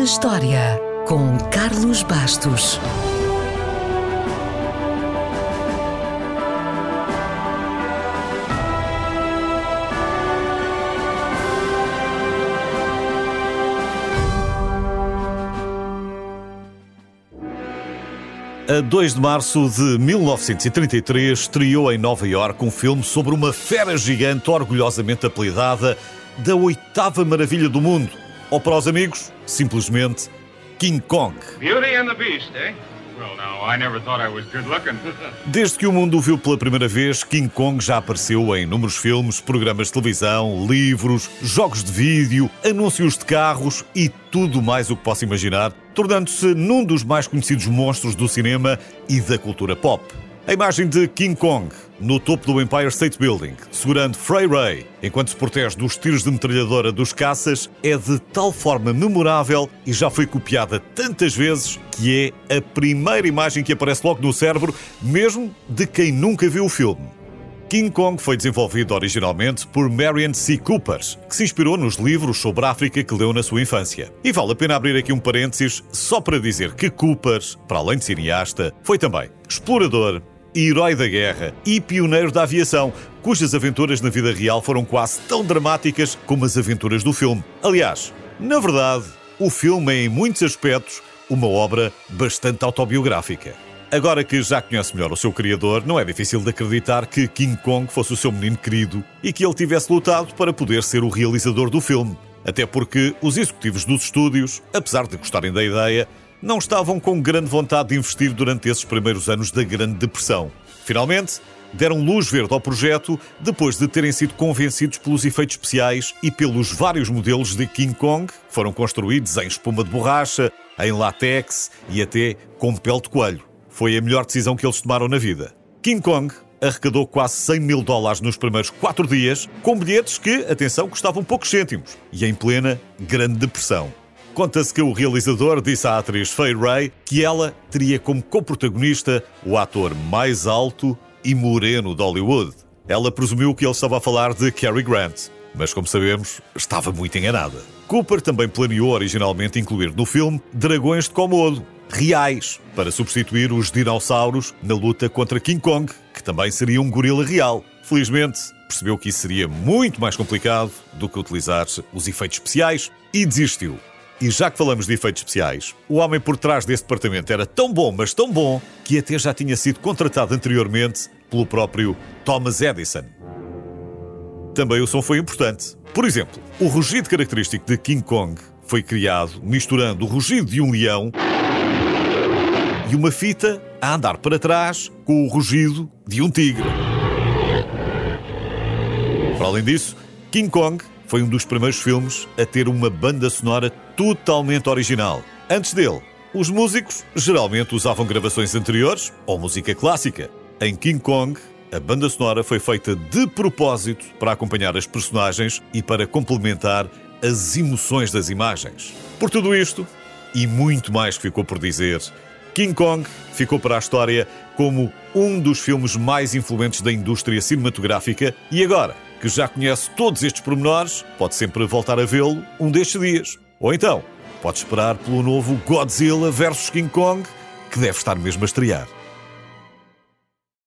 na História, com Carlos Bastos. A 2 de março de 1933 estreou em Nova Iorque um filme sobre uma fera gigante orgulhosamente apelidada da oitava maravilha do mundo. Ou para os amigos, simplesmente King Kong. Beauty and the Beast, eh? Well, now, I never thought I was good looking. Desde que o mundo o viu pela primeira vez, King Kong já apareceu em inúmeros filmes, programas de televisão, livros, jogos de vídeo, anúncios de carros e tudo mais o que possa imaginar, tornando-se num dos mais conhecidos monstros do cinema e da cultura pop. A imagem de King Kong no topo do Empire State Building, segurando Frey Ray, enquanto se protege dos tiros de metralhadora dos caças, é de tal forma memorável e já foi copiada tantas vezes que é a primeira imagem que aparece logo no cérebro, mesmo de quem nunca viu o filme. King Kong foi desenvolvido originalmente por Marion C. Cooper, que se inspirou nos livros sobre a África que leu na sua infância. E vale a pena abrir aqui um parênteses só para dizer que Cooper, para além de cineasta, foi também explorador, herói da guerra e pioneiro da aviação, cujas aventuras na vida real foram quase tão dramáticas como as aventuras do filme. Aliás, na verdade, o filme é em muitos aspectos uma obra bastante autobiográfica. Agora que já conhece melhor o seu criador, não é difícil de acreditar que King Kong fosse o seu menino querido e que ele tivesse lutado para poder ser o realizador do filme. Até porque os executivos dos estúdios, apesar de gostarem da ideia, não estavam com grande vontade de investir durante esses primeiros anos da Grande Depressão. Finalmente, deram luz verde ao projeto depois de terem sido convencidos pelos efeitos especiais e pelos vários modelos de King Kong que foram construídos em espuma de borracha, em látex e até com pele de coelho. Foi a melhor decisão que eles tomaram na vida. King Kong arrecadou quase 100 mil dólares nos primeiros quatro dias, com bilhetes que, atenção, custavam poucos cêntimos e em plena Grande Depressão. Conta-se que o realizador disse à atriz Faye Ray que ela teria como co-protagonista o ator mais alto e moreno de Hollywood. Ela presumiu que ele estava a falar de Cary Grant, mas como sabemos, estava muito enganada. Cooper também planeou originalmente incluir no filme dragões de Komodo, reais, para substituir os dinossauros na luta contra King Kong, que também seria um gorila real. Felizmente, percebeu que isso seria muito mais complicado do que utilizar os efeitos especiais e desistiu. E já que falamos de efeitos especiais, o homem por trás desse departamento era tão bom, mas tão bom, que até já tinha sido contratado anteriormente pelo próprio Thomas Edison. Também o som foi importante. Por exemplo, o rugido característico de King Kong foi criado misturando o rugido de um leão e uma fita a andar para trás com o rugido de um tigre. Para além disso, King Kong foi um dos primeiros filmes a ter uma banda sonora totalmente original. Antes dele, os músicos geralmente usavam gravações anteriores ou música clássica. Em King Kong, a banda sonora foi feita de propósito para acompanhar as personagens e para complementar as emoções das imagens. Por tudo isto, e muito mais que ficou por dizer, King Kong ficou para a história como um dos filmes mais influentes da indústria cinematográfica e agora que já conhece todos estes pormenores, pode sempre voltar a vê-lo um destes dias. Ou então, pode esperar pelo novo Godzilla vs King Kong, que deve estar mesmo a estrear.